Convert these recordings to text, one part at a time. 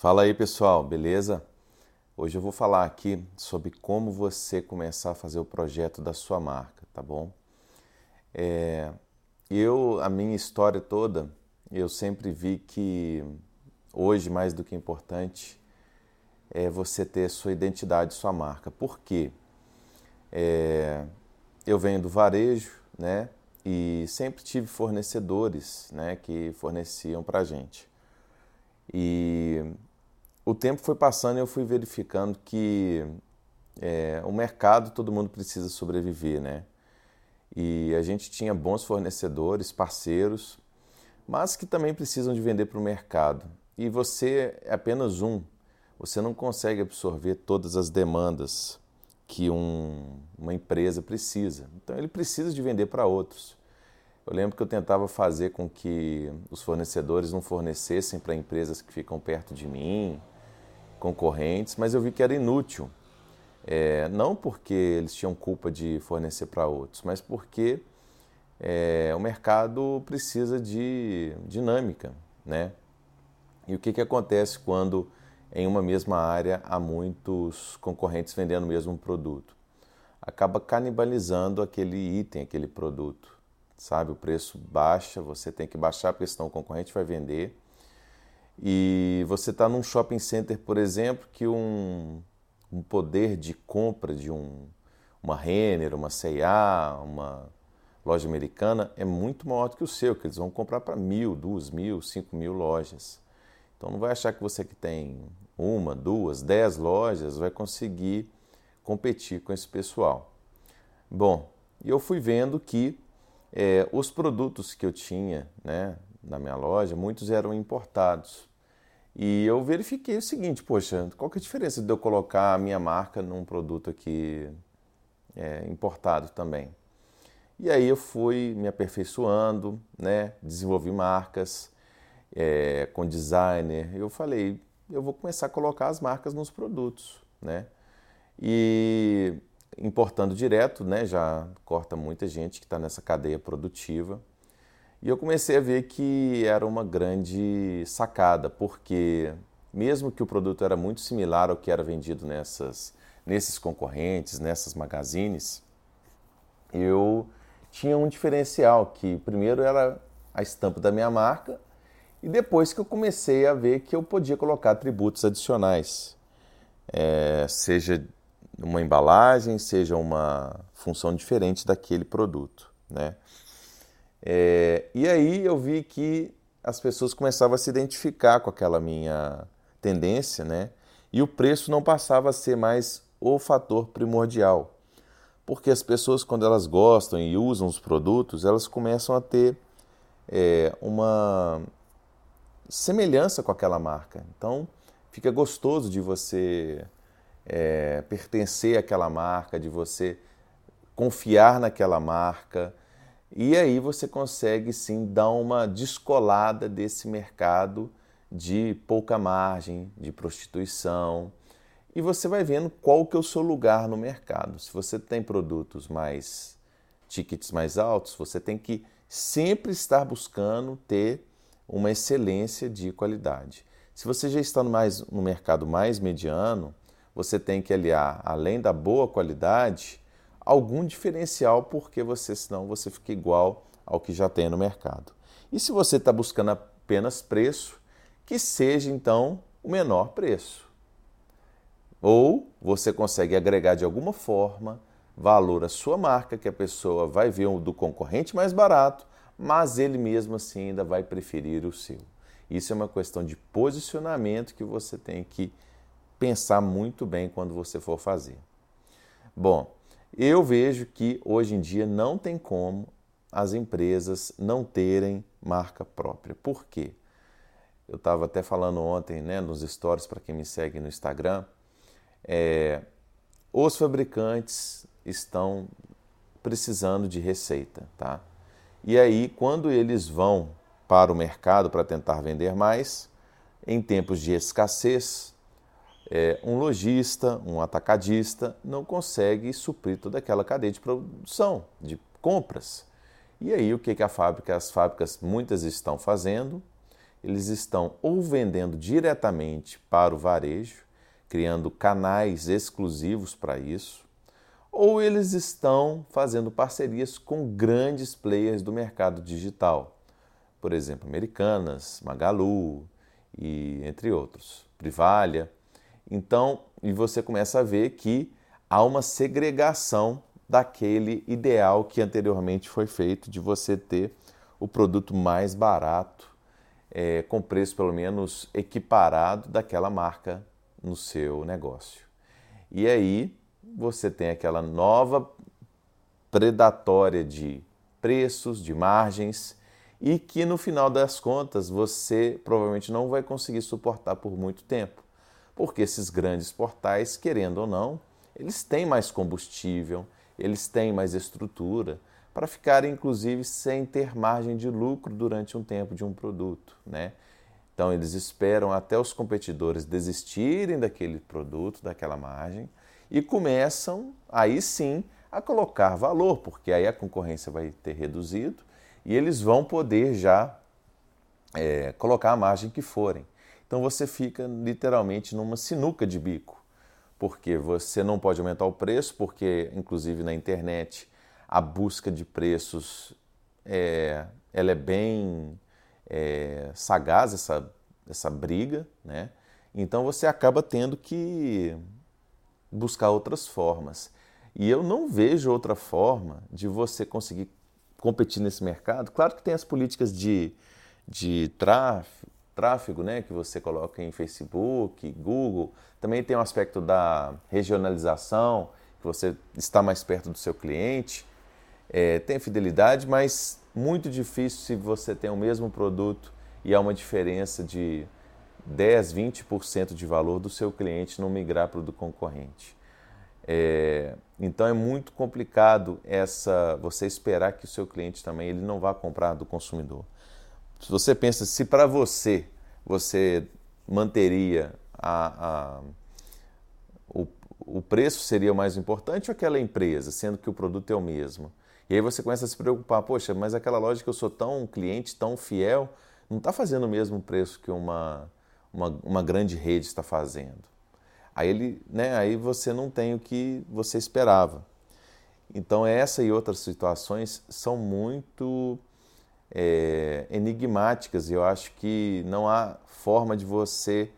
Fala aí pessoal, beleza? Hoje eu vou falar aqui sobre como você começar a fazer o projeto da sua marca, tá bom? É, eu, a minha história toda, eu sempre vi que hoje mais do que importante é você ter sua identidade, sua marca. Por quê? É, eu venho do varejo, né? E sempre tive fornecedores, né? Que forneciam para gente. E o tempo foi passando e eu fui verificando que é, o mercado todo mundo precisa sobreviver, né? E a gente tinha bons fornecedores, parceiros, mas que também precisam de vender para o mercado. E você é apenas um. Você não consegue absorver todas as demandas que um, uma empresa precisa. Então ele precisa de vender para outros. Eu lembro que eu tentava fazer com que os fornecedores não fornecessem para empresas que ficam perto de mim, concorrentes, mas eu vi que era inútil. É, não porque eles tinham culpa de fornecer para outros, mas porque é, o mercado precisa de dinâmica, né? E o que, que acontece quando em uma mesma área há muitos concorrentes vendendo o mesmo produto? Acaba canibalizando aquele item, aquele produto, sabe? O preço baixa, você tem que baixar porque senão o concorrente vai vender e você está num shopping center, por exemplo, que um, um poder de compra de um, uma Renner, uma C&A, uma loja americana é muito maior do que o seu, que eles vão comprar para mil, duas mil, cinco mil lojas. Então não vai achar que você que tem uma, duas, dez lojas vai conseguir competir com esse pessoal. Bom, eu fui vendo que é, os produtos que eu tinha né, na minha loja, muitos eram importados. E eu verifiquei o seguinte, poxa, qual que é a diferença de eu colocar a minha marca num produto aqui é, importado também? E aí eu fui me aperfeiçoando, né? desenvolvi marcas é, com designer. Eu falei, eu vou começar a colocar as marcas nos produtos, né? E importando direto, né? Já corta muita gente que está nessa cadeia produtiva. E eu comecei a ver que era uma grande sacada, porque mesmo que o produto era muito similar ao que era vendido nessas, nesses concorrentes, nessas magazines, eu tinha um diferencial, que primeiro era a estampa da minha marca, e depois que eu comecei a ver que eu podia colocar atributos adicionais, é, seja uma embalagem, seja uma função diferente daquele produto, né? É, e aí eu vi que as pessoas começavam a se identificar com aquela minha tendência, né? E o preço não passava a ser mais o fator primordial. Porque as pessoas, quando elas gostam e usam os produtos, elas começam a ter é, uma semelhança com aquela marca. Então, fica gostoso de você é, pertencer àquela marca, de você confiar naquela marca, e aí você consegue sim dar uma descolada desse mercado de pouca margem, de prostituição. E você vai vendo qual que é o seu lugar no mercado. Se você tem produtos mais tickets mais altos, você tem que sempre estar buscando ter uma excelência de qualidade. Se você já está mais, no mercado mais mediano, você tem que aliar, além da boa qualidade, algum diferencial, porque você senão você fica igual ao que já tem no mercado. E se você está buscando apenas preço, que seja então o menor preço. Ou você consegue agregar de alguma forma valor à sua marca, que a pessoa vai ver o do concorrente mais barato, mas ele mesmo assim ainda vai preferir o seu. Isso é uma questão de posicionamento que você tem que pensar muito bem quando você for fazer. Bom, eu vejo que hoje em dia não tem como as empresas não terem marca própria. Por quê? Eu estava até falando ontem né, nos stories para quem me segue no Instagram. É, os fabricantes estão precisando de receita, tá? E aí, quando eles vão para o mercado para tentar vender mais, em tempos de escassez, é, um lojista, um atacadista não consegue suprir toda aquela cadeia de produção, de compras. E aí o que, que a fábrica, as fábricas muitas estão fazendo? eles estão ou vendendo diretamente para o varejo, criando canais exclusivos para isso, ou eles estão fazendo parcerias com grandes players do mercado digital, por exemplo, Americanas, Magalu e entre outros, Privalha. Então, e você começa a ver que há uma segregação daquele ideal que anteriormente foi feito de você ter o produto mais barato, é, com preço pelo menos equiparado daquela marca no seu negócio. E aí você tem aquela nova predatória de preços, de margens e que no final das contas você provavelmente não vai conseguir suportar por muito tempo, porque esses grandes portais, querendo ou não, eles têm mais combustível, eles têm mais estrutura para ficar, inclusive, sem ter margem de lucro durante um tempo de um produto. Né? Então, eles esperam até os competidores desistirem daquele produto, daquela margem, e começam, aí sim, a colocar valor, porque aí a concorrência vai ter reduzido e eles vão poder já é, colocar a margem que forem. Então, você fica literalmente numa sinuca de bico porque você não pode aumentar o preço, porque inclusive na internet a busca de preços é, ela é bem é, sagaz essa, essa briga, né? Então você acaba tendo que buscar outras formas. E eu não vejo outra forma de você conseguir competir nesse mercado. Claro que tem as políticas de, de tráfego, tráfego né, que você coloca em Facebook, Google. Também tem o aspecto da regionalização, que você está mais perto do seu cliente. É, tem fidelidade, mas muito difícil se você tem o mesmo produto e há uma diferença de 10, 20% de valor do seu cliente não migrar para o do concorrente. É, então é muito complicado essa você esperar que o seu cliente também ele não vá comprar do consumidor. Se você pensa se para você você manteria a, a o, o preço seria o mais importante ou aquela empresa, sendo que o produto é o mesmo? E aí você começa a se preocupar, poxa, mas aquela loja que eu sou tão cliente, tão fiel, não está fazendo o mesmo preço que uma, uma, uma grande rede está fazendo. Aí, ele, né, aí você não tem o que você esperava. Então essa e outras situações são muito é, enigmáticas eu acho que não há forma de você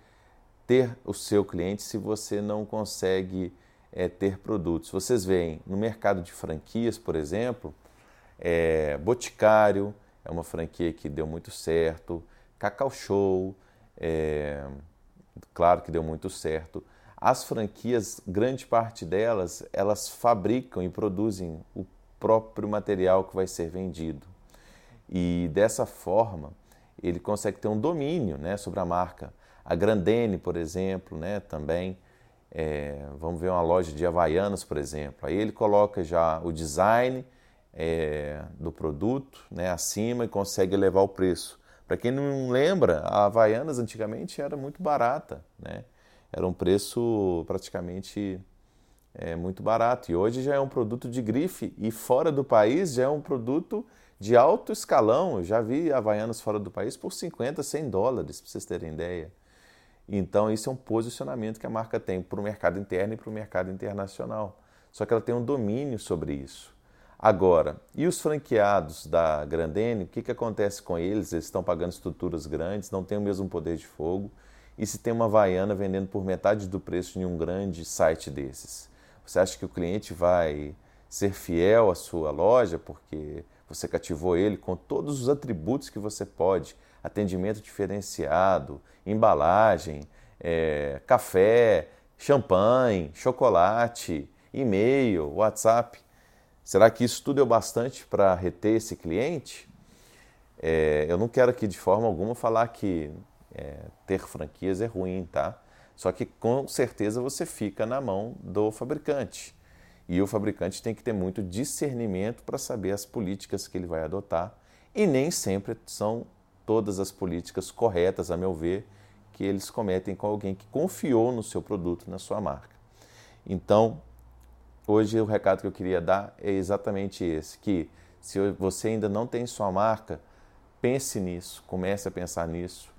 ter o seu cliente se você não consegue é, ter produtos. Vocês veem no mercado de franquias, por exemplo, é, Boticário é uma franquia que deu muito certo, Cacau Show, é, claro que deu muito certo. As franquias, grande parte delas, elas fabricam e produzem o próprio material que vai ser vendido. E dessa forma, ele consegue ter um domínio né, sobre a marca. A Grandene, por exemplo, né, também. É, vamos ver uma loja de Havaianas, por exemplo. Aí ele coloca já o design é, do produto né, acima e consegue elevar o preço. Para quem não lembra, a Havaianas antigamente era muito barata. Né? Era um preço praticamente é, muito barato. E hoje já é um produto de grife. E fora do país já é um produto de alto escalão. Eu já vi havaianos fora do país por 50, 100 dólares, para vocês terem ideia. Então, isso é um posicionamento que a marca tem para o mercado interno e para o mercado internacional. Só que ela tem um domínio sobre isso. Agora, e os franqueados da Grandene, o que, que acontece com eles? Eles estão pagando estruturas grandes, não têm o mesmo poder de fogo. E se tem uma Havaiana vendendo por metade do preço em um grande site desses? Você acha que o cliente vai ser fiel à sua loja porque você cativou ele com todos os atributos que você pode: atendimento diferenciado, embalagem, é, café, champanhe, chocolate, e-mail, WhatsApp. Será que isso tudo é o bastante para reter esse cliente? É, eu não quero aqui de forma alguma falar que é, ter franquias é ruim, tá? Só que com certeza você fica na mão do fabricante. E o fabricante tem que ter muito discernimento para saber as políticas que ele vai adotar. E nem sempre são todas as políticas corretas, a meu ver, que eles cometem com alguém que confiou no seu produto, na sua marca. Então, hoje o recado que eu queria dar é exatamente esse, que se você ainda não tem sua marca, pense nisso, comece a pensar nisso.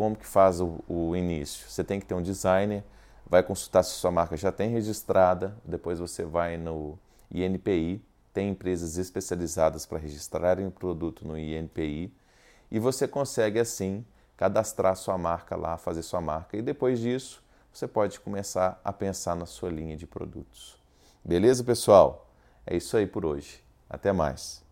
Como que faz o, o início? Você tem que ter um designer, vai consultar se sua marca já tem registrada, depois você vai no INPI, tem empresas especializadas para registrarem o produto no INPI e você consegue assim cadastrar sua marca lá, fazer sua marca e depois disso você pode começar a pensar na sua linha de produtos. Beleza, pessoal? É isso aí por hoje. Até mais.